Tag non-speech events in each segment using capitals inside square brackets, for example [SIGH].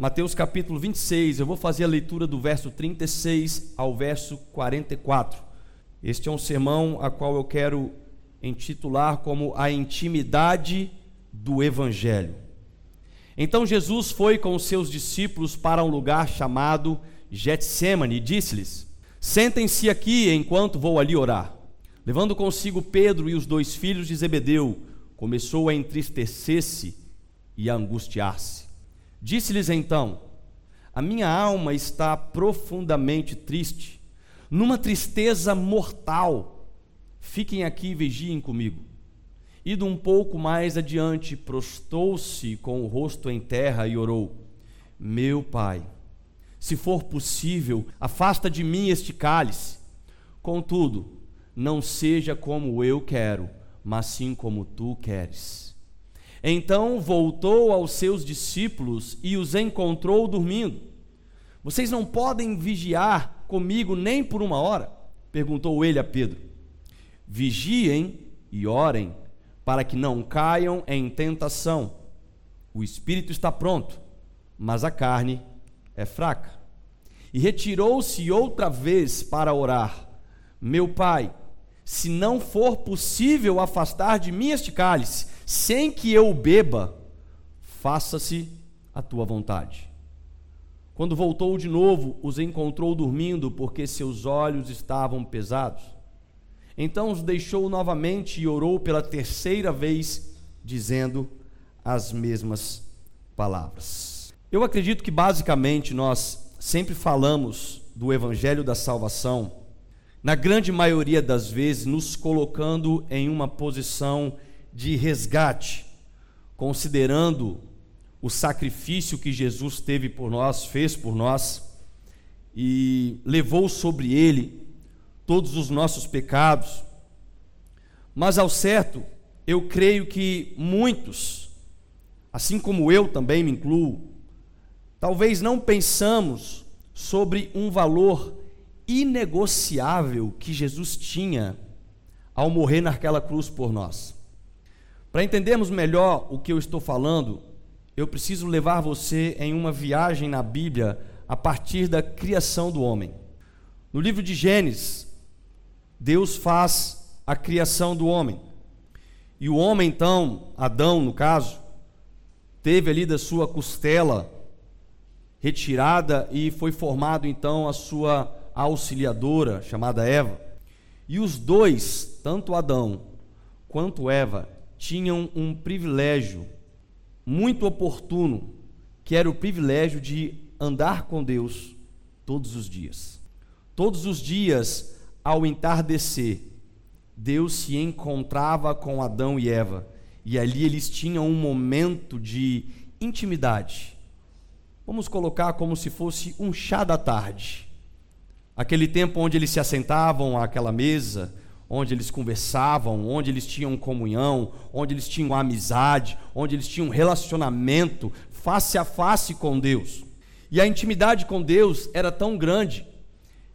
Mateus capítulo 26, eu vou fazer a leitura do verso 36 ao verso 44. Este é um sermão a qual eu quero intitular como a intimidade do evangelho. Então Jesus foi com os seus discípulos para um lugar chamado Getsemane e disse-lhes: Sentem-se aqui enquanto vou ali orar. Levando consigo Pedro e os dois filhos de Zebedeu, começou a entristecer-se e a angustiar-se. Disse-lhes então: A minha alma está profundamente triste, numa tristeza mortal. Fiquem aqui e vigiem comigo. Ido um pouco mais adiante, prostou-se com o rosto em terra e orou: Meu pai, se for possível, afasta de mim este cálice. Contudo, não seja como eu quero, mas sim como tu queres. Então voltou aos seus discípulos e os encontrou dormindo. Vocês não podem vigiar comigo nem por uma hora? perguntou ele a Pedro. Vigiem e orem, para que não caiam em tentação. O espírito está pronto, mas a carne é fraca. E retirou-se outra vez para orar: Meu pai, se não for possível afastar de mim este cálice, sem que eu beba, faça-se a tua vontade. Quando voltou de novo, os encontrou dormindo, porque seus olhos estavam pesados. Então os deixou novamente e orou pela terceira vez, dizendo as mesmas palavras. Eu acredito que basicamente nós sempre falamos do evangelho da salvação, na grande maioria das vezes nos colocando em uma posição de resgate, considerando o sacrifício que Jesus teve por nós, fez por nós e levou sobre ele todos os nossos pecados. Mas ao certo, eu creio que muitos, assim como eu também me incluo, Talvez não pensamos sobre um valor inegociável que Jesus tinha ao morrer naquela cruz por nós. Para entendermos melhor o que eu estou falando, eu preciso levar você em uma viagem na Bíblia a partir da criação do homem. No livro de Gênesis, Deus faz a criação do homem. E o homem, então, Adão, no caso, teve ali da sua costela retirada e foi formado então a sua auxiliadora, chamada Eva. E os dois, tanto Adão quanto Eva, tinham um privilégio muito oportuno, que era o privilégio de andar com Deus todos os dias. Todos os dias, ao entardecer, Deus se encontrava com Adão e Eva, e ali eles tinham um momento de intimidade vamos colocar como se fosse um chá da tarde. Aquele tempo onde eles se assentavam àquela mesa, onde eles conversavam, onde eles tinham comunhão, onde eles tinham amizade, onde eles tinham relacionamento face a face com Deus. E a intimidade com Deus era tão grande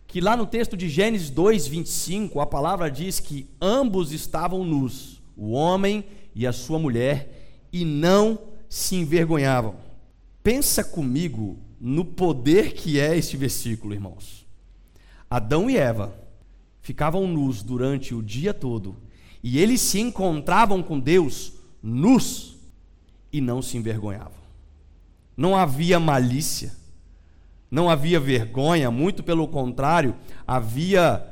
que lá no texto de Gênesis 2:25, a palavra diz que ambos estavam nus, o homem e a sua mulher, e não se envergonhavam. Pensa comigo no poder que é este versículo, irmãos. Adão e Eva ficavam nus durante o dia todo e eles se encontravam com Deus nus e não se envergonhavam. Não havia malícia, não havia vergonha, muito pelo contrário, havia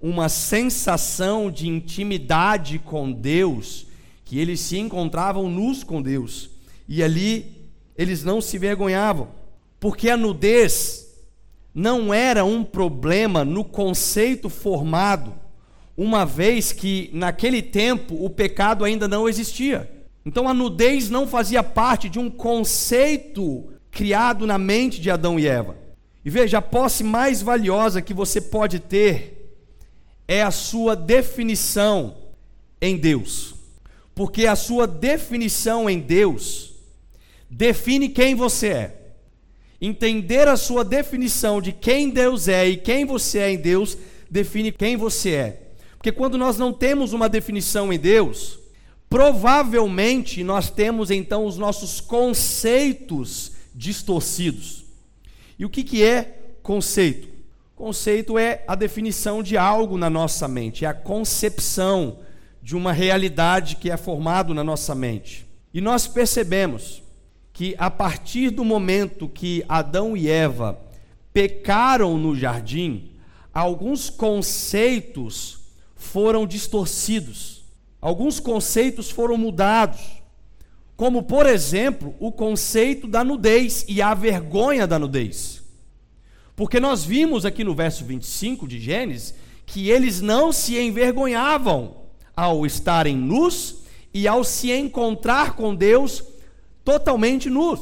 uma sensação de intimidade com Deus, que eles se encontravam nus com Deus. E ali eles não se vergonhavam, porque a nudez não era um problema no conceito formado, uma vez que naquele tempo o pecado ainda não existia. Então a nudez não fazia parte de um conceito criado na mente de Adão e Eva. E veja, a posse mais valiosa que você pode ter é a sua definição em Deus. Porque a sua definição em Deus define quem você é. Entender a sua definição de quem Deus é e quem você é em Deus define quem você é. Porque quando nós não temos uma definição em Deus, provavelmente nós temos então os nossos conceitos distorcidos. E o que, que é conceito? Conceito é a definição de algo na nossa mente, é a concepção de uma realidade que é formado na nossa mente. E nós percebemos que a partir do momento que Adão e Eva pecaram no jardim, alguns conceitos foram distorcidos, alguns conceitos foram mudados, como por exemplo o conceito da nudez e a vergonha da nudez. Porque nós vimos aqui no verso 25 de Gênesis que eles não se envergonhavam ao estarem nus e ao se encontrar com Deus totalmente nus.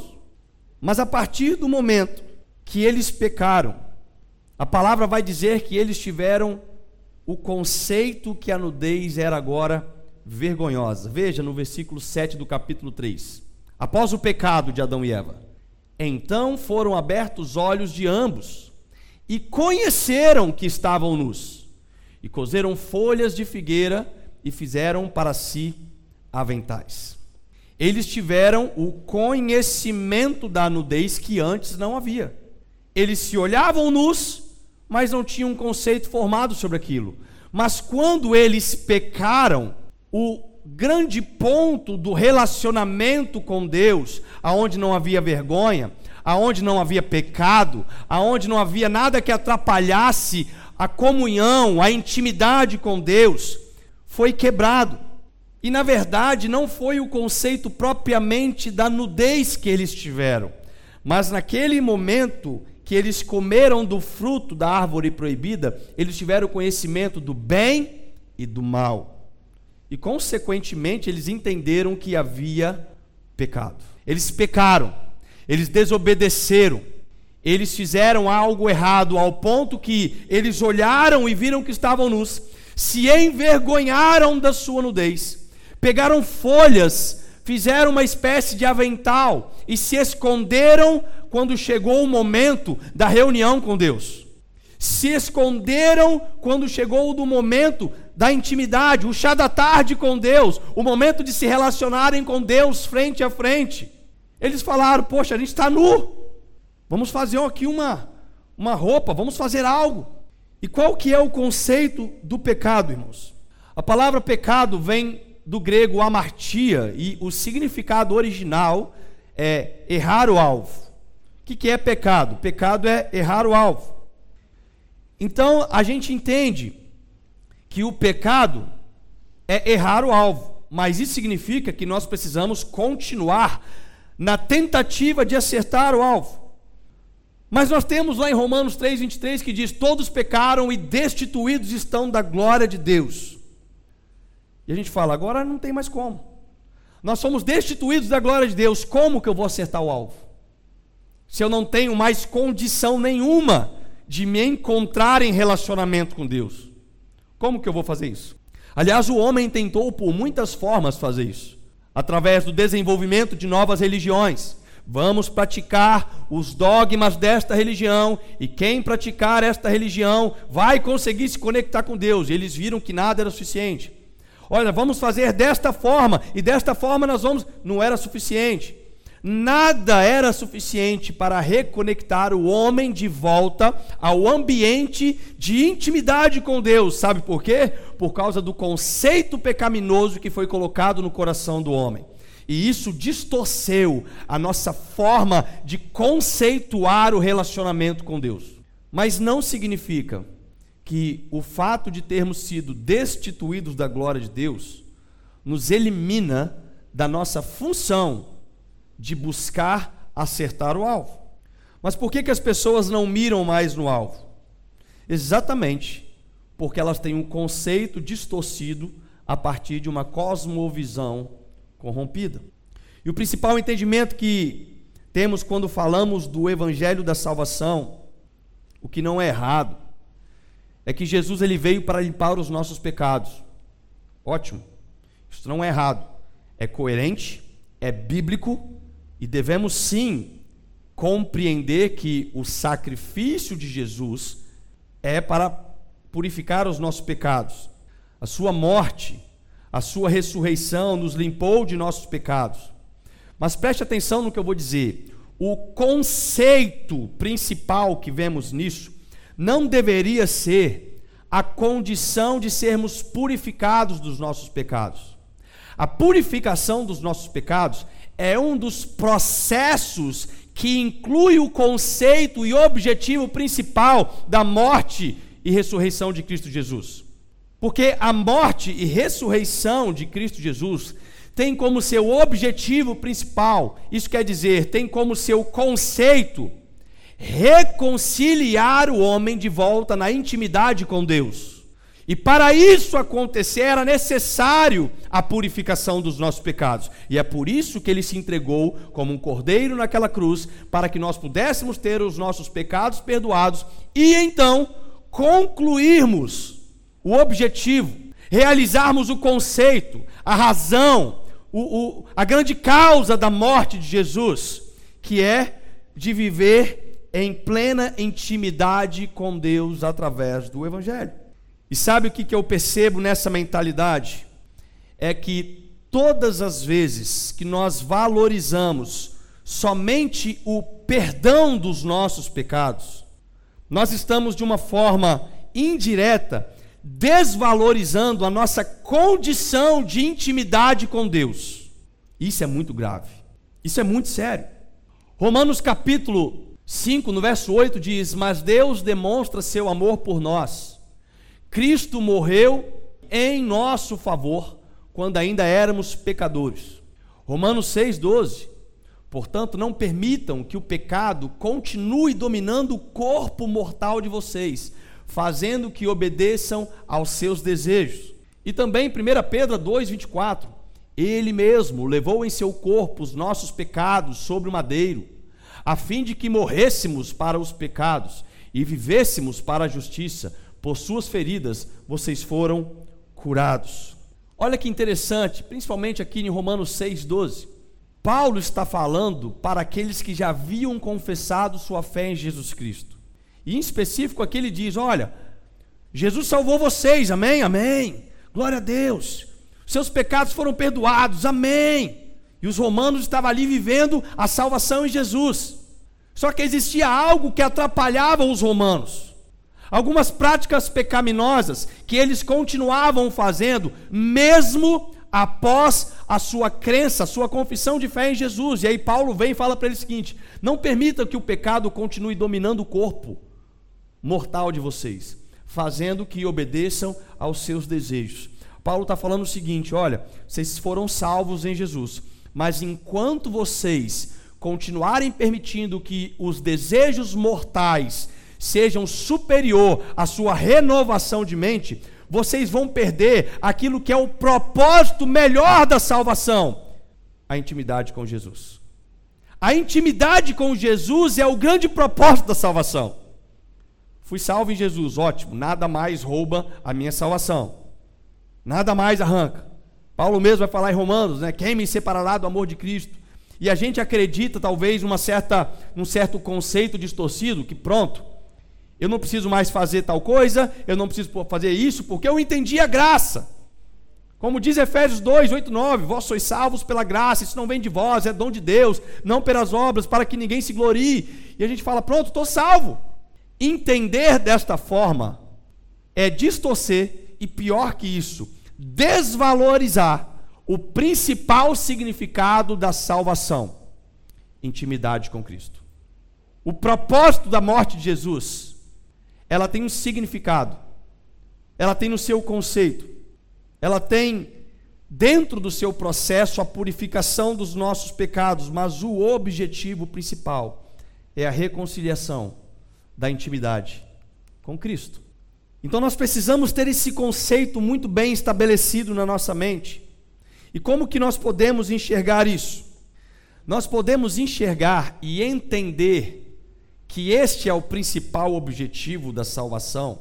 Mas a partir do momento que eles pecaram, a palavra vai dizer que eles tiveram o conceito que a nudez era agora vergonhosa. Veja no versículo 7 do capítulo 3. Após o pecado de Adão e Eva, então foram abertos os olhos de ambos e conheceram que estavam nus, e cozeram folhas de figueira e fizeram para si aventais. Eles tiveram o conhecimento da nudez que antes não havia. Eles se olhavam nus, mas não tinham um conceito formado sobre aquilo. Mas quando eles pecaram, o grande ponto do relacionamento com Deus, aonde não havia vergonha, aonde não havia pecado, aonde não havia nada que atrapalhasse a comunhão, a intimidade com Deus, foi quebrado. E na verdade não foi o conceito propriamente da nudez que eles tiveram, mas naquele momento que eles comeram do fruto da árvore proibida, eles tiveram conhecimento do bem e do mal. E consequentemente eles entenderam que havia pecado. Eles pecaram, eles desobedeceram, eles fizeram algo errado ao ponto que eles olharam e viram que estavam nus, se envergonharam da sua nudez, pegaram folhas, fizeram uma espécie de avental e se esconderam quando chegou o momento da reunião com Deus. Se esconderam quando chegou o momento da intimidade, o chá da tarde com Deus, o momento de se relacionarem com Deus frente a frente. Eles falaram: Poxa, a gente está nu, vamos fazer aqui uma, uma roupa, vamos fazer algo. E qual que é o conceito do pecado, irmãos? A palavra pecado vem do grego amartia e o significado original é errar o alvo. O que, que é pecado? Pecado é errar o alvo. Então a gente entende que o pecado é errar o alvo, mas isso significa que nós precisamos continuar na tentativa de acertar o alvo. Mas nós temos lá em Romanos 3:23 que diz: "Todos pecaram e destituídos estão da glória de Deus". E a gente fala: "Agora não tem mais como. Nós somos destituídos da glória de Deus, como que eu vou acertar o alvo? Se eu não tenho mais condição nenhuma de me encontrar em relacionamento com Deus. Como que eu vou fazer isso? Aliás, o homem tentou por muitas formas fazer isso através do desenvolvimento de novas religiões. Vamos praticar os dogmas desta religião, e quem praticar esta religião vai conseguir se conectar com Deus. E eles viram que nada era suficiente. Olha, vamos fazer desta forma, e desta forma nós vamos. Não era suficiente. Nada era suficiente para reconectar o homem de volta ao ambiente de intimidade com Deus. Sabe por quê? Por causa do conceito pecaminoso que foi colocado no coração do homem. E isso distorceu a nossa forma de conceituar o relacionamento com Deus. Mas não significa que o fato de termos sido destituídos da glória de Deus nos elimina da nossa função de buscar acertar o alvo. Mas por que, que as pessoas não miram mais no alvo? Exatamente porque elas têm um conceito distorcido a partir de uma cosmovisão corrompida. E o principal entendimento que temos quando falamos do evangelho da salvação, o que não é errado, é que Jesus ele veio para limpar os nossos pecados. Ótimo. Isso não é errado. É coerente, é bíblico e devemos sim compreender que o sacrifício de Jesus é para purificar os nossos pecados. A sua morte, a sua ressurreição nos limpou de nossos pecados. Mas preste atenção no que eu vou dizer. o conceito principal que vemos nisso não deveria ser a condição de sermos purificados dos nossos pecados. A purificação dos nossos pecados é um dos processos que inclui o conceito e objetivo principal da morte e ressurreição de Cristo Jesus. Porque a morte e ressurreição de Cristo Jesus tem como seu objetivo principal, isso quer dizer, tem como seu conceito reconciliar o homem de volta na intimidade com Deus. E para isso acontecer era necessário a purificação dos nossos pecados. E é por isso que ele se entregou como um cordeiro naquela cruz, para que nós pudéssemos ter os nossos pecados perdoados e então concluirmos o objetivo, realizarmos o conceito, a razão, o, o, a grande causa da morte de Jesus, que é de viver em plena intimidade com Deus através do Evangelho. E sabe o que, que eu percebo nessa mentalidade? É que todas as vezes que nós valorizamos somente o perdão dos nossos pecados, nós estamos de uma forma indireta desvalorizando a nossa condição de intimidade com Deus. Isso é muito grave. Isso é muito sério. Romanos capítulo 5, no verso 8 diz: "Mas Deus demonstra seu amor por nós. Cristo morreu em nosso favor quando ainda éramos pecadores." Romanos 6:12 Portanto, não permitam que o pecado continue dominando o corpo mortal de vocês, fazendo que obedeçam aos seus desejos. E também 1 Pedro 2,24: Ele mesmo levou em seu corpo os nossos pecados sobre o madeiro, a fim de que morrêssemos para os pecados e vivêssemos para a justiça. Por suas feridas vocês foram curados. Olha que interessante, principalmente aqui em Romanos 6,12. Paulo está falando para aqueles que já haviam confessado sua fé em Jesus Cristo. E em específico aqui ele diz: Olha, Jesus salvou vocês, amém? Amém. Glória a Deus. Seus pecados foram perdoados, amém. E os romanos estavam ali vivendo a salvação em Jesus. Só que existia algo que atrapalhava os romanos. Algumas práticas pecaminosas que eles continuavam fazendo, mesmo após a sua crença, a sua confissão de fé em Jesus. E aí Paulo vem e fala para ele o seguinte: não permita que o pecado continue dominando o corpo mortal de vocês, fazendo que obedeçam aos seus desejos. Paulo está falando o seguinte: olha, vocês foram salvos em Jesus, mas enquanto vocês continuarem permitindo que os desejos mortais sejam superior à sua renovação de mente, vocês vão perder aquilo que é o propósito melhor da salvação: a intimidade com Jesus. A intimidade com Jesus é o grande propósito da salvação. Fui salvo em Jesus, ótimo. Nada mais rouba a minha salvação. Nada mais arranca. Paulo mesmo vai falar em Romanos, né? Quem me separará do amor de Cristo? E a gente acredita, talvez, numa certa, num certo conceito distorcido, que pronto, eu não preciso mais fazer tal coisa, eu não preciso fazer isso, porque eu entendi a graça. Como diz Efésios 2, 8, 9, vós sois salvos pela graça, isso não vem de vós, é dom de Deus, não pelas obras, para que ninguém se glorie. E a gente fala, pronto, estou salvo. Entender desta forma é distorcer e, pior que isso, desvalorizar o principal significado da salvação: intimidade com Cristo. O propósito da morte de Jesus, ela tem um significado, ela tem no seu conceito, ela tem dentro do seu processo a purificação dos nossos pecados, mas o objetivo principal é a reconciliação da intimidade com Cristo. Então nós precisamos ter esse conceito muito bem estabelecido na nossa mente. E como que nós podemos enxergar isso? Nós podemos enxergar e entender que este é o principal objetivo da salvação,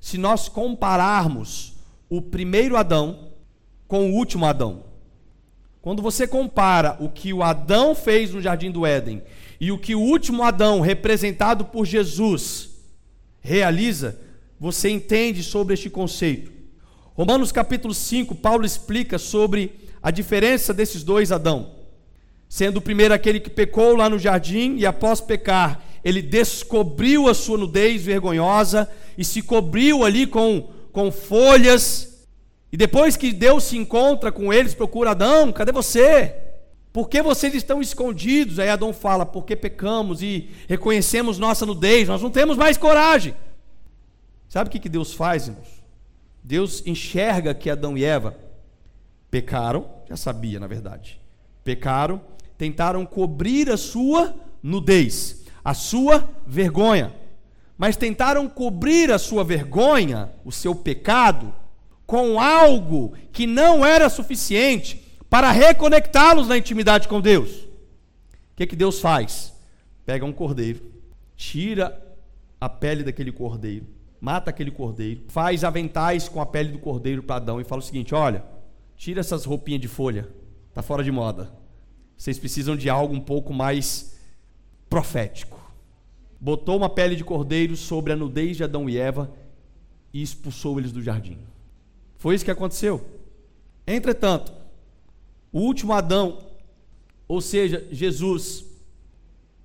se nós compararmos o primeiro Adão com o último Adão. Quando você compara o que o Adão fez no jardim do Éden e o que o último Adão, representado por Jesus, realiza, você entende sobre este conceito. Romanos capítulo 5, Paulo explica sobre a diferença desses dois Adão. sendo o primeiro aquele que pecou lá no jardim e após pecar, ele descobriu a sua nudez vergonhosa e se cobriu ali com, com folhas. E depois que Deus se encontra com eles, procura Adão: cadê você? Por que vocês estão escondidos? Aí Adão fala: porque pecamos e reconhecemos nossa nudez, nós não temos mais coragem. Sabe o que, que Deus faz, irmãos? Deus enxerga que Adão e Eva pecaram, já sabia na verdade, pecaram, tentaram cobrir a sua nudez, a sua vergonha, mas tentaram cobrir a sua vergonha, o seu pecado, com algo que não era suficiente para reconectá-los na intimidade com Deus. O que, que Deus faz? Pega um cordeiro, tira a pele daquele cordeiro, mata aquele cordeiro, faz aventais com a pele do cordeiro para Adão e fala o seguinte: olha, tira essas roupinhas de folha, tá fora de moda. Vocês precisam de algo um pouco mais profético. Botou uma pele de cordeiro sobre a nudez de Adão e Eva e expulsou eles do jardim. Foi isso que aconteceu. Entretanto, o último Adão, ou seja, Jesus,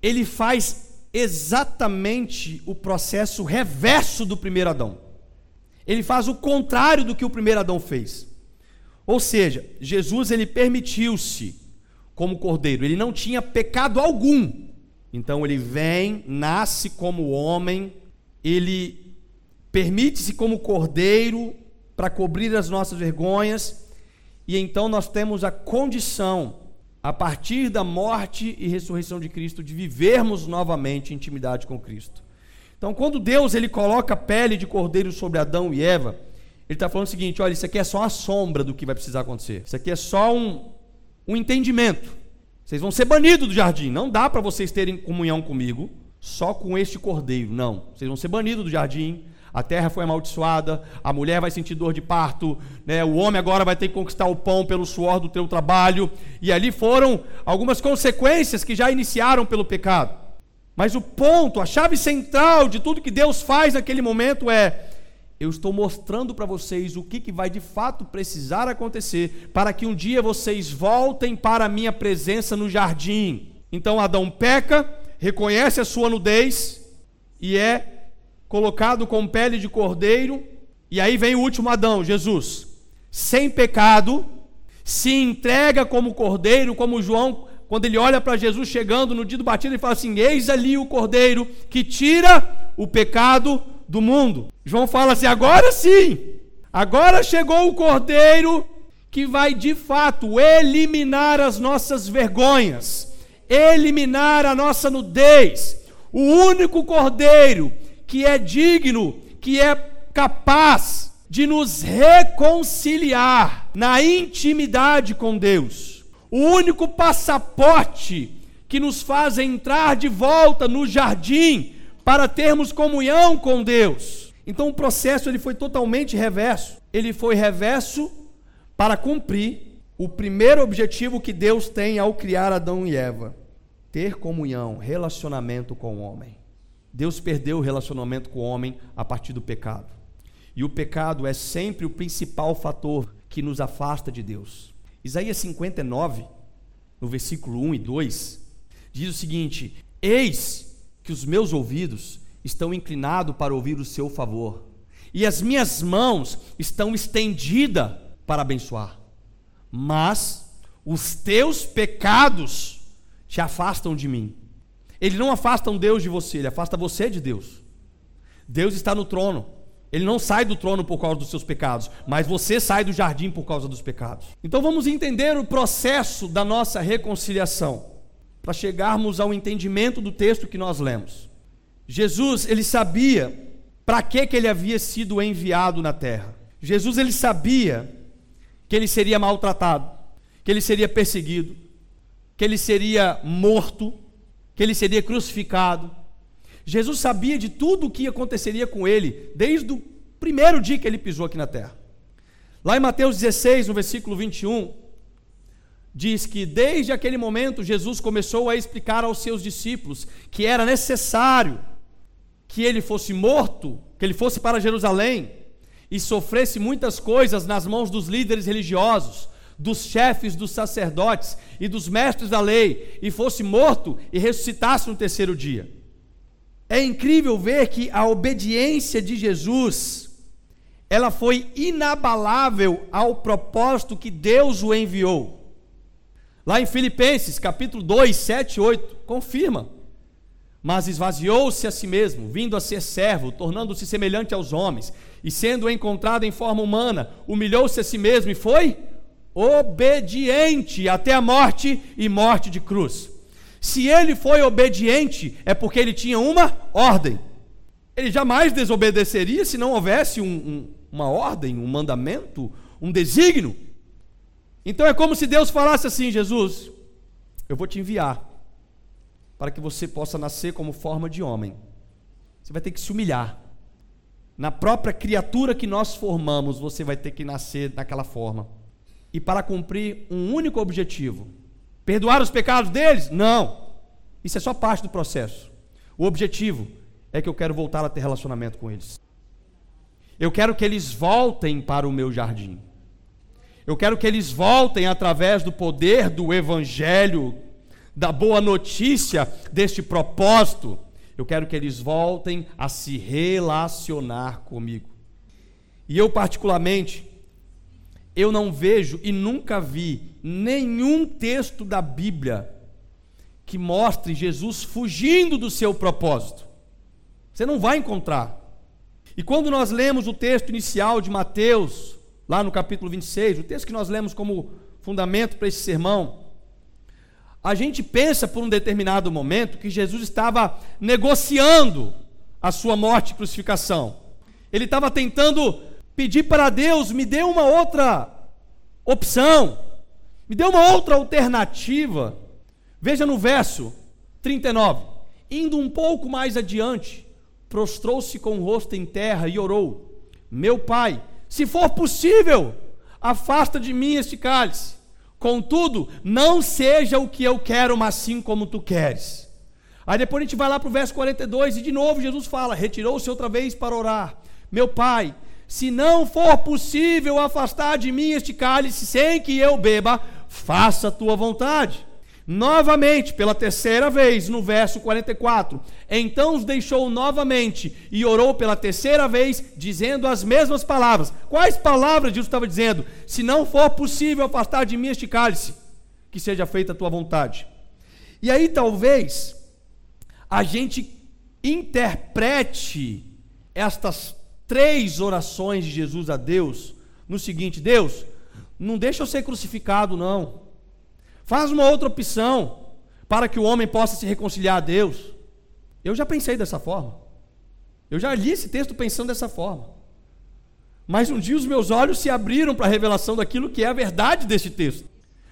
ele faz exatamente o processo reverso do primeiro Adão. Ele faz o contrário do que o primeiro Adão fez. Ou seja, Jesus ele permitiu-se como cordeiro, ele não tinha pecado algum. Então ele vem, nasce como homem, ele permite-se como cordeiro para cobrir as nossas vergonhas e então nós temos a condição, a partir da morte e ressurreição de Cristo, de vivermos novamente intimidade com Cristo. Então, quando Deus ele coloca a pele de cordeiro sobre Adão e Eva, ele está falando o seguinte: olha, isso aqui é só a sombra do que vai precisar acontecer. Isso aqui é só um, um entendimento. Vocês vão ser banidos do jardim. Não dá para vocês terem comunhão comigo só com este cordeiro. Não. Vocês vão ser banidos do jardim a terra foi amaldiçoada, a mulher vai sentir dor de parto, né? o homem agora vai ter que conquistar o pão pelo suor do teu trabalho, e ali foram algumas consequências que já iniciaram pelo pecado. Mas o ponto, a chave central de tudo que Deus faz naquele momento é: eu estou mostrando para vocês o que, que vai de fato precisar acontecer para que um dia vocês voltem para a minha presença no jardim. Então Adão peca, reconhece a sua nudez e é colocado com pele de cordeiro, e aí vem o último Adão, Jesus, sem pecado, se entrega como cordeiro, como João, quando ele olha para Jesus chegando no dia do batismo, ele fala assim: Eis ali o cordeiro que tira o pecado do mundo. João fala assim: agora sim, agora chegou o cordeiro que vai de fato eliminar as nossas vergonhas, eliminar a nossa nudez. O único cordeiro que é digno, que é capaz de nos reconciliar na intimidade com Deus. O único passaporte que nos faz entrar de volta no jardim para termos comunhão com Deus. Então o processo ele foi totalmente reverso. Ele foi reverso para cumprir o primeiro objetivo que Deus tem ao criar Adão e Eva: ter comunhão, relacionamento com o homem. Deus perdeu o relacionamento com o homem a partir do pecado. E o pecado é sempre o principal fator que nos afasta de Deus. Isaías 59, no versículo 1 e 2, diz o seguinte: Eis que os meus ouvidos estão inclinados para ouvir o seu favor, e as minhas mãos estão estendidas para abençoar. Mas os teus pecados te afastam de mim. Ele não afasta um Deus de você, ele afasta você de Deus. Deus está no trono. Ele não sai do trono por causa dos seus pecados, mas você sai do jardim por causa dos pecados. Então vamos entender o processo da nossa reconciliação, para chegarmos ao entendimento do texto que nós lemos. Jesus, ele sabia para que, que ele havia sido enviado na terra. Jesus, ele sabia que ele seria maltratado, que ele seria perseguido, que ele seria morto, que ele seria crucificado. Jesus sabia de tudo o que aconteceria com ele, desde o primeiro dia que ele pisou aqui na terra. Lá em Mateus 16, no versículo 21, diz que desde aquele momento Jesus começou a explicar aos seus discípulos que era necessário que ele fosse morto, que ele fosse para Jerusalém e sofresse muitas coisas nas mãos dos líderes religiosos, dos chefes dos sacerdotes e dos mestres da lei, e fosse morto e ressuscitasse no terceiro dia. É incrível ver que a obediência de Jesus, ela foi inabalável ao propósito que Deus o enviou. Lá em Filipenses, capítulo 2, 7 e 8, confirma. Mas esvaziou-se a si mesmo, vindo a ser servo, tornando-se semelhante aos homens, e sendo encontrado em forma humana, humilhou-se a si mesmo e foi obediente até a morte e morte de cruz. Se ele foi obediente, é porque ele tinha uma ordem. Ele jamais desobedeceria se não houvesse um, um, uma ordem, um mandamento, um desígnio. Então é como se Deus falasse assim: Jesus, eu vou te enviar para que você possa nascer como forma de homem. Você vai ter que se humilhar. Na própria criatura que nós formamos, você vai ter que nascer daquela forma. E para cumprir um único objetivo: perdoar os pecados deles? Não. Isso é só parte do processo. O objetivo é que eu quero voltar a ter relacionamento com eles. Eu quero que eles voltem para o meu jardim. Eu quero que eles voltem através do poder do Evangelho, da boa notícia deste propósito eu quero que eles voltem a se relacionar comigo. E eu, particularmente, eu não vejo e nunca vi nenhum texto da Bíblia que mostre Jesus fugindo do seu propósito. Você não vai encontrar. E quando nós lemos o texto inicial de Mateus, lá no capítulo 26, o texto que nós lemos como fundamento para esse sermão, a gente pensa por um determinado momento que Jesus estava negociando a sua morte e crucificação. Ele estava tentando pedir para Deus, me dê uma outra opção, me dê uma outra alternativa. Veja no verso 39. Indo um pouco mais adiante, prostrou-se com o rosto em terra e orou: Meu pai, se for possível, afasta de mim este cálice. Contudo, não seja o que eu quero, mas sim como tu queres. Aí depois a gente vai lá para o verso 42 e de novo Jesus fala: Retirou-se outra vez para orar. Meu pai, se não for possível afastar de mim este cálice sem que eu beba, faça a tua vontade. Novamente, pela terceira vez, no verso 44. Então os deixou novamente e orou pela terceira vez, dizendo as mesmas palavras. Quais palavras Jesus estava dizendo? Se não for possível afastar de mim este cálice, que seja feita a tua vontade. E aí talvez a gente interprete estas três orações de Jesus a Deus no seguinte: Deus, não deixa eu ser crucificado, não. Faz uma outra opção para que o homem possa se reconciliar a Deus. Eu já pensei dessa forma. Eu já li esse texto pensando dessa forma. Mas um dia os meus olhos se abriram para a revelação daquilo que é a verdade desse texto.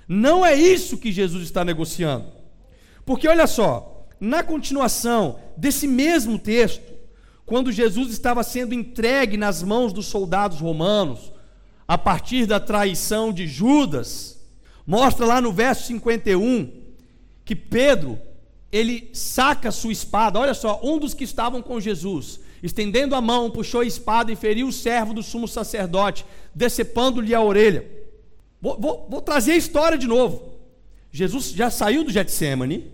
Não é isso que Jesus está negociando. Porque olha só, na continuação desse mesmo texto, quando Jesus estava sendo entregue nas mãos dos soldados romanos, a partir da traição de Judas, Mostra lá no verso 51 que Pedro, ele saca sua espada. Olha só, um dos que estavam com Jesus, estendendo a mão, puxou a espada e feriu o servo do sumo sacerdote, decepando-lhe a orelha. Vou, vou, vou, trazer a história de novo. Jesus já saiu do Getsemane,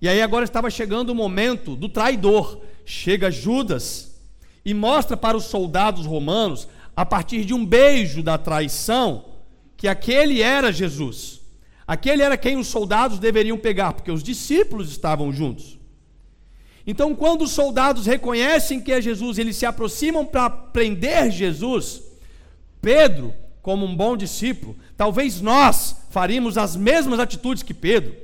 e aí agora estava chegando o momento do traidor. Chega Judas e mostra para os soldados romanos, a partir de um beijo da traição, que aquele era Jesus. Aquele era quem os soldados deveriam pegar, porque os discípulos estavam juntos. Então, quando os soldados reconhecem que é Jesus, eles se aproximam para prender Jesus. Pedro, como um bom discípulo, talvez nós faríamos as mesmas atitudes que Pedro,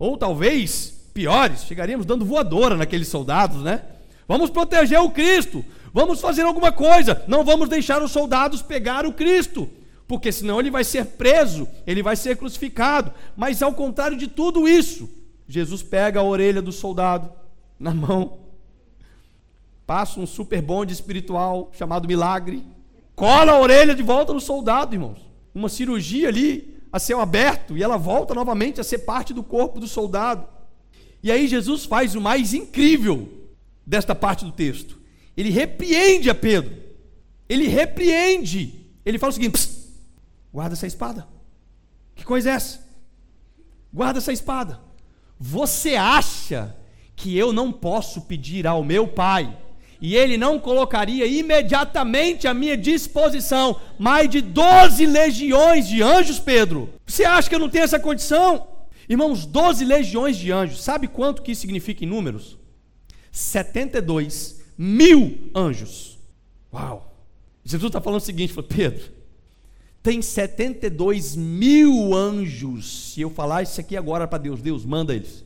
ou talvez piores, chegaríamos dando voadora naqueles soldados, né? Vamos proteger o Cristo, vamos fazer alguma coisa, não vamos deixar os soldados pegar o Cristo porque senão ele vai ser preso, ele vai ser crucificado. Mas ao contrário de tudo isso, Jesus pega a orelha do soldado na mão, passa um super bonde espiritual chamado milagre, cola a orelha de volta no soldado, irmãos. Uma cirurgia ali a céu aberto e ela volta novamente a ser parte do corpo do soldado. E aí Jesus faz o mais incrível desta parte do texto. Ele repreende a Pedro. Ele repreende. Ele fala o seguinte: Guarda essa espada. Que coisa é essa? Guarda essa espada. Você acha que eu não posso pedir ao meu pai e ele não colocaria imediatamente à minha disposição mais de 12 legiões de anjos, Pedro? Você acha que eu não tenho essa condição? Irmãos, 12 legiões de anjos, sabe quanto que isso significa em números? 72 mil anjos. Uau! Jesus está falando o seguinte: falou, Pedro, tem 72 mil anjos. Se eu falar isso aqui agora para Deus, Deus, manda eles.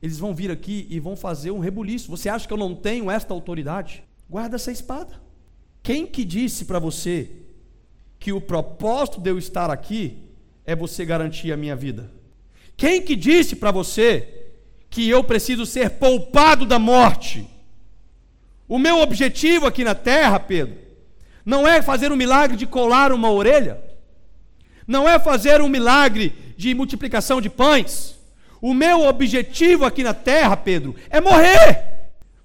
Eles vão vir aqui e vão fazer um rebuliço. Você acha que eu não tenho esta autoridade? Guarda essa espada. Quem que disse para você que o propósito de eu estar aqui é você garantir a minha vida? Quem que disse para você que eu preciso ser poupado da morte? O meu objetivo aqui na terra, Pedro, não é fazer um milagre de colar uma orelha, não é fazer um milagre de multiplicação de pães. O meu objetivo aqui na terra, Pedro, é morrer.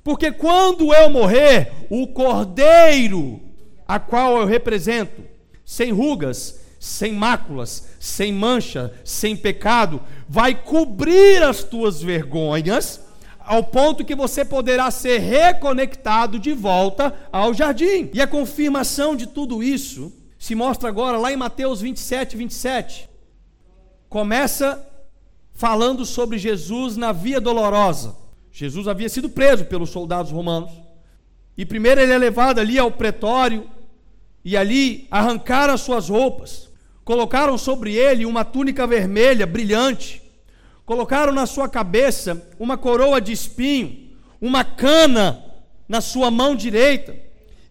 Porque quando eu morrer, o cordeiro a qual eu represento, sem rugas, sem máculas, sem mancha, sem pecado, vai cobrir as tuas vergonhas ao ponto que você poderá ser reconectado de volta ao jardim. E a confirmação de tudo isso se mostra agora lá em Mateus 27, 27. Começa falando sobre Jesus na via dolorosa. Jesus havia sido preso pelos soldados romanos. E primeiro ele é levado ali ao pretório e ali arrancaram as suas roupas, colocaram sobre ele uma túnica vermelha brilhante Colocaram na sua cabeça uma coroa de espinho, uma cana na sua mão direita.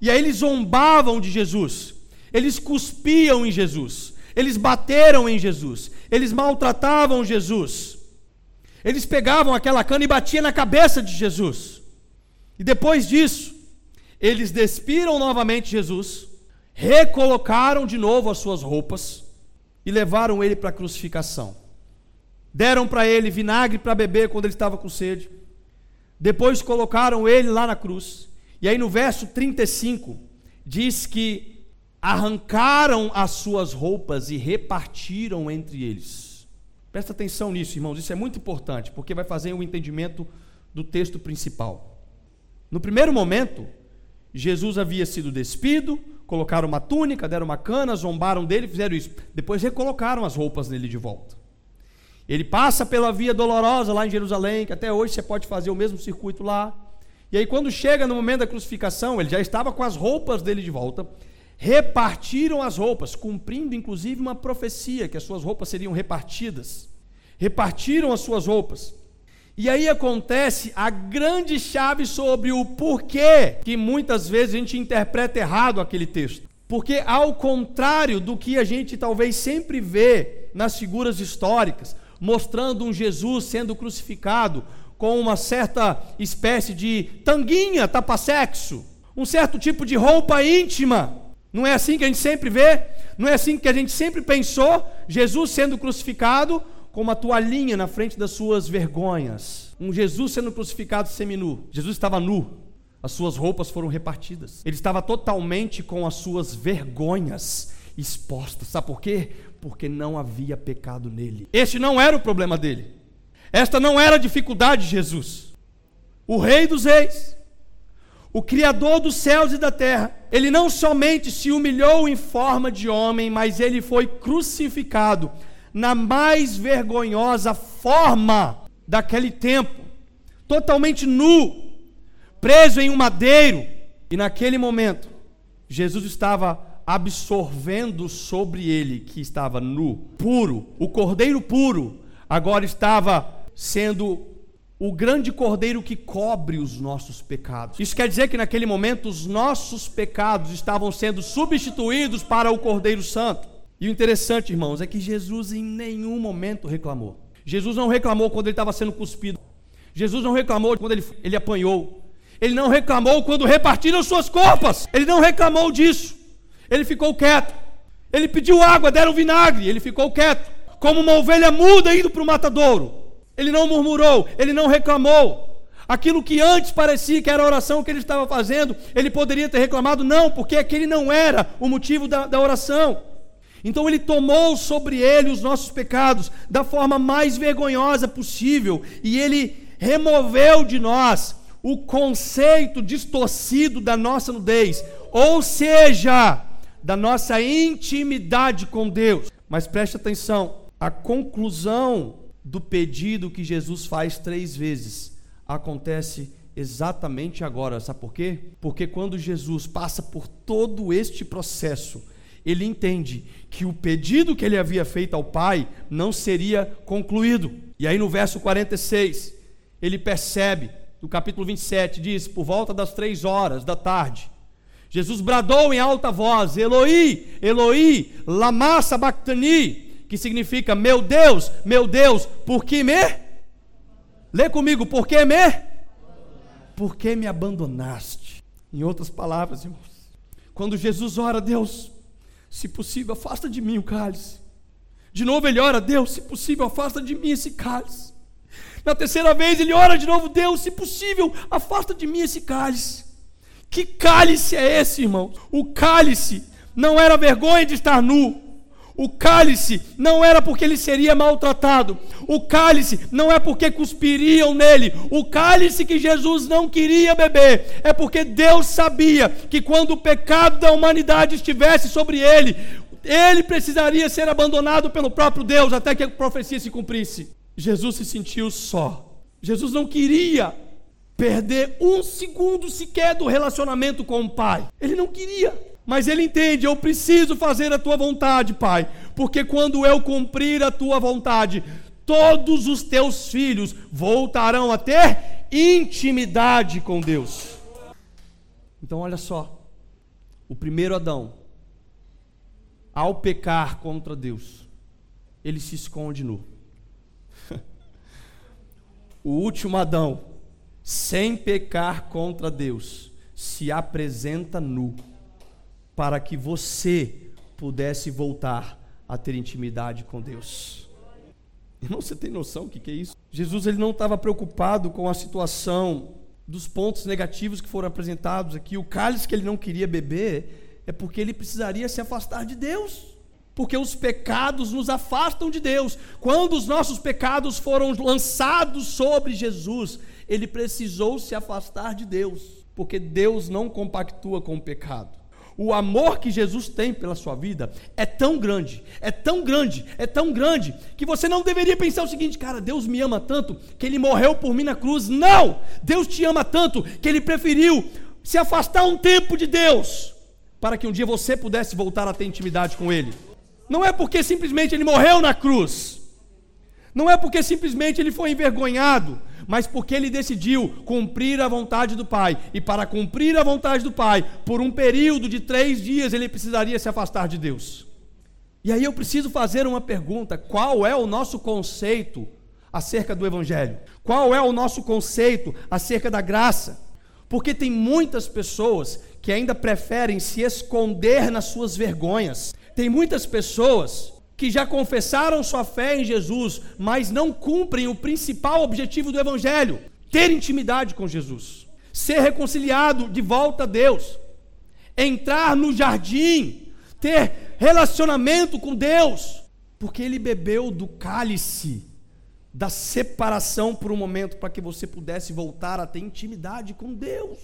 E aí eles zombavam de Jesus. Eles cuspiam em Jesus. Eles bateram em Jesus. Eles maltratavam Jesus. Eles pegavam aquela cana e batiam na cabeça de Jesus. E depois disso, eles despiram novamente Jesus, recolocaram de novo as suas roupas e levaram ele para a crucificação. Deram para ele vinagre para beber quando ele estava com sede. Depois colocaram ele lá na cruz. E aí no verso 35 diz que arrancaram as suas roupas e repartiram entre eles. Presta atenção nisso, irmãos, isso é muito importante, porque vai fazer o um entendimento do texto principal. No primeiro momento, Jesus havia sido despido, colocaram uma túnica, deram uma cana, zombaram dele, fizeram isso. Depois recolocaram as roupas nele de volta. Ele passa pela via dolorosa lá em Jerusalém, que até hoje você pode fazer o mesmo circuito lá. E aí, quando chega no momento da crucificação, ele já estava com as roupas dele de volta. Repartiram as roupas, cumprindo inclusive uma profecia que as suas roupas seriam repartidas. Repartiram as suas roupas. E aí acontece a grande chave sobre o porquê que muitas vezes a gente interpreta errado aquele texto. Porque, ao contrário do que a gente talvez sempre vê nas figuras históricas, mostrando um Jesus sendo crucificado com uma certa espécie de tanguinha, tapa-sexo, um certo tipo de roupa íntima. Não é assim que a gente sempre vê? Não é assim que a gente sempre pensou? Jesus sendo crucificado com uma toalhinha na frente das suas vergonhas. Um Jesus sendo crucificado seminu. Jesus estava nu. As suas roupas foram repartidas. Ele estava totalmente com as suas vergonhas expostas. Sabe por quê? porque não havia pecado nele. Este não era o problema dele. Esta não era a dificuldade de Jesus. O Rei dos Reis, o Criador dos céus e da terra, ele não somente se humilhou em forma de homem, mas ele foi crucificado na mais vergonhosa forma daquele tempo, totalmente nu, preso em um madeiro. E naquele momento, Jesus estava absorvendo sobre ele, que estava nu, puro, o cordeiro puro, agora estava sendo o grande cordeiro que cobre os nossos pecados. Isso quer dizer que naquele momento os nossos pecados estavam sendo substituídos para o Cordeiro Santo. E o interessante, irmãos, é que Jesus em nenhum momento reclamou. Jesus não reclamou quando ele estava sendo cuspido. Jesus não reclamou quando ele, ele apanhou. Ele não reclamou quando repartiram suas copas. Ele não reclamou disso. Ele ficou quieto. Ele pediu água, deram vinagre, ele ficou quieto. Como uma ovelha muda indo para o matadouro. Ele não murmurou, ele não reclamou. Aquilo que antes parecia que era a oração que ele estava fazendo, ele poderia ter reclamado, não, porque aquele não era o motivo da, da oração. Então ele tomou sobre ele os nossos pecados da forma mais vergonhosa possível e ele removeu de nós o conceito distorcido da nossa nudez, ou seja, da nossa intimidade com Deus. Mas preste atenção, a conclusão do pedido que Jesus faz três vezes acontece exatamente agora. Sabe por quê? Porque quando Jesus passa por todo este processo, ele entende que o pedido que ele havia feito ao Pai não seria concluído. E aí no verso 46, ele percebe, no capítulo 27, diz: Por volta das três horas da tarde, Jesus bradou em alta voz: Eloi, Eloi, lama sabachthani, que significa: Meu Deus, meu Deus, por que me? Lê comigo, por que me? Por que me abandonaste? Em outras palavras, irmãos, quando Jesus ora, Deus, se possível, afasta de mim o cálice. De novo ele ora, Deus, se possível, afasta de mim esse cálice. Na terceira vez ele ora de novo, Deus, se possível, afasta de mim esse cálice. Que cálice é esse, irmão? O cálice não era vergonha de estar nu. O cálice não era porque ele seria maltratado. O cálice não é porque cuspiriam nele. O cálice que Jesus não queria beber é porque Deus sabia que quando o pecado da humanidade estivesse sobre ele, ele precisaria ser abandonado pelo próprio Deus até que a profecia se cumprisse. Jesus se sentiu só. Jesus não queria perder um segundo sequer do relacionamento com o Pai. Ele não queria. Mas ele entende, eu preciso fazer a tua vontade, Pai, porque quando eu cumprir a tua vontade, todos os teus filhos voltarão a ter intimidade com Deus. Então, olha só, o primeiro Adão, ao pecar contra Deus, ele se esconde nu. [LAUGHS] o último Adão, sem pecar contra Deus, se apresenta nu para que você pudesse voltar a ter intimidade com Deus. Irmão, você tem noção do que, é isso? Jesus ele não estava preocupado com a situação dos pontos negativos que foram apresentados aqui. O cálice que ele não queria beber é porque ele precisaria se afastar de Deus. Porque os pecados nos afastam de Deus. Quando os nossos pecados foram lançados sobre Jesus, ele precisou se afastar de Deus. Porque Deus não compactua com o pecado o amor que Jesus tem pela sua vida é tão grande, é tão grande, é tão grande, que você não deveria pensar o seguinte, cara, Deus me ama tanto que ele morreu por mim na cruz. Não! Deus te ama tanto que ele preferiu se afastar um tempo de Deus para que um dia você pudesse voltar a ter intimidade com ele. Não é porque simplesmente ele morreu na cruz. Não é porque simplesmente ele foi envergonhado, mas porque ele decidiu cumprir a vontade do Pai. E para cumprir a vontade do Pai, por um período de três dias, ele precisaria se afastar de Deus. E aí eu preciso fazer uma pergunta: qual é o nosso conceito acerca do Evangelho? Qual é o nosso conceito acerca da graça? Porque tem muitas pessoas que ainda preferem se esconder nas suas vergonhas. Tem muitas pessoas que já confessaram sua fé em Jesus, mas não cumprem o principal objetivo do Evangelho: ter intimidade com Jesus, ser reconciliado de volta a Deus, entrar no jardim, ter relacionamento com Deus, porque ele bebeu do cálice da separação por um momento para que você pudesse voltar a ter intimidade com Deus.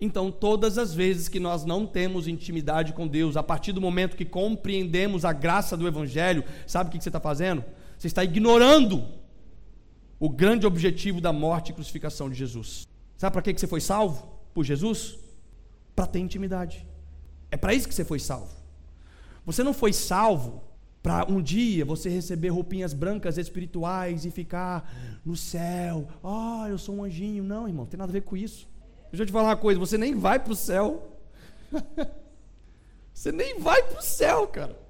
Então, todas as vezes que nós não temos intimidade com Deus, a partir do momento que compreendemos a graça do Evangelho, sabe o que você está fazendo? Você está ignorando o grande objetivo da morte e crucificação de Jesus. Sabe para que você foi salvo? Por Jesus? Para ter intimidade. É para isso que você foi salvo. Você não foi salvo para um dia você receber roupinhas brancas espirituais e ficar no céu. Ah, oh, eu sou um anjinho. Não, irmão, não tem nada a ver com isso. Deixa eu te falar uma coisa: você nem vai para o céu. [LAUGHS] você nem vai para o céu, cara.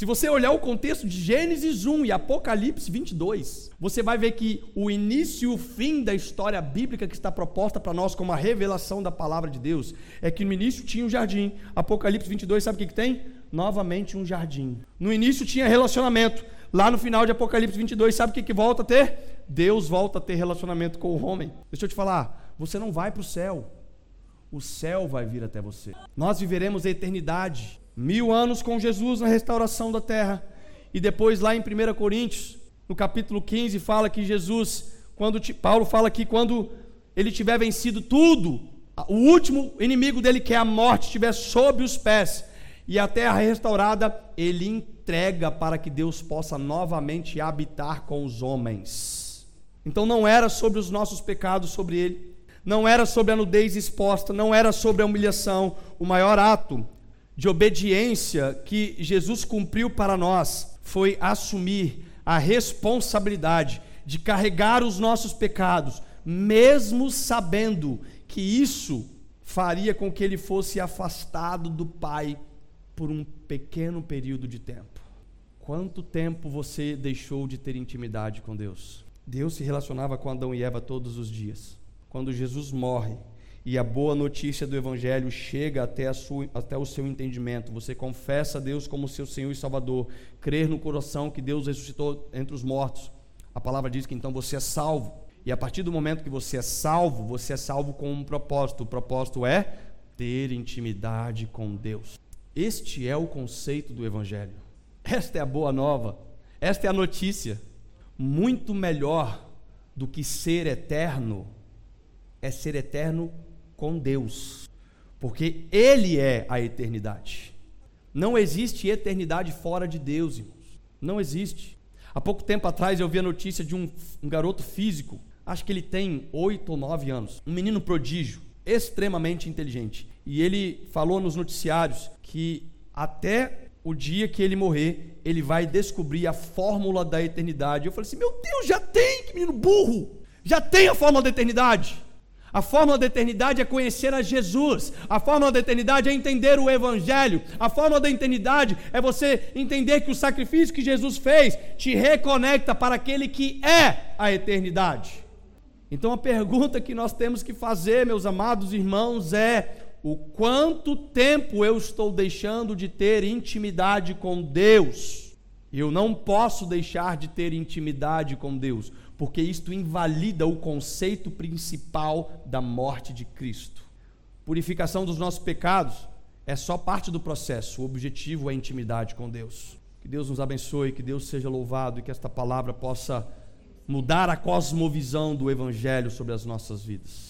Se você olhar o contexto de Gênesis 1 e Apocalipse 22, você vai ver que o início e o fim da história bíblica que está proposta para nós como a revelação da palavra de Deus é que no início tinha um jardim. Apocalipse 22, sabe o que, que tem? Novamente um jardim. No início tinha relacionamento. Lá no final de Apocalipse 22, sabe o que, que volta a ter? Deus volta a ter relacionamento com o homem. Deixa eu te falar, você não vai para o céu. O céu vai vir até você. Nós viveremos a eternidade Mil anos com Jesus na restauração da terra. E depois, lá em 1 Coríntios, no capítulo 15, fala que Jesus, quando Paulo fala que quando ele tiver vencido tudo, o último inimigo dele, que é a morte, estiver sob os pés, e a terra restaurada, ele entrega para que Deus possa novamente habitar com os homens. Então não era sobre os nossos pecados sobre ele, não era sobre a nudez exposta, não era sobre a humilhação. O maior ato de obediência que Jesus cumpriu para nós foi assumir a responsabilidade de carregar os nossos pecados, mesmo sabendo que isso faria com que ele fosse afastado do Pai por um pequeno período de tempo. Quanto tempo você deixou de ter intimidade com Deus? Deus se relacionava com Adão e Eva todos os dias. Quando Jesus morre e a boa notícia do Evangelho chega até, sua, até o seu entendimento, você confessa a Deus como seu Senhor e Salvador, crer no coração que Deus ressuscitou entre os mortos, a palavra diz que então você é salvo. E a partir do momento que você é salvo, você é salvo com um propósito. O propósito é ter intimidade com Deus. Este é o conceito do Evangelho. Esta é a boa nova. Esta é a notícia. Muito melhor do que ser eterno é ser eterno com Deus, porque Ele é a eternidade. Não existe eternidade fora de Deus, irmãos. Não existe. Há pouco tempo atrás eu vi a notícia de um, um garoto físico, acho que ele tem oito ou nove anos, um menino prodígio, extremamente inteligente. E ele falou nos noticiários que até o dia que ele morrer, ele vai descobrir a fórmula da eternidade. Eu falei assim: meu Deus, já tem, que menino burro! Já tem a fórmula da eternidade. A fórmula da eternidade é conhecer a Jesus. A fórmula da eternidade é entender o Evangelho. A fórmula da eternidade é você entender que o sacrifício que Jesus fez te reconecta para aquele que é a eternidade. Então a pergunta que nós temos que fazer, meus amados irmãos, é: o quanto tempo eu estou deixando de ter intimidade com Deus? Eu não posso deixar de ter intimidade com Deus, porque isto invalida o conceito principal da morte de Cristo. Purificação dos nossos pecados é só parte do processo, o objetivo é a intimidade com Deus. Que Deus nos abençoe, que Deus seja louvado e que esta palavra possa mudar a cosmovisão do Evangelho sobre as nossas vidas.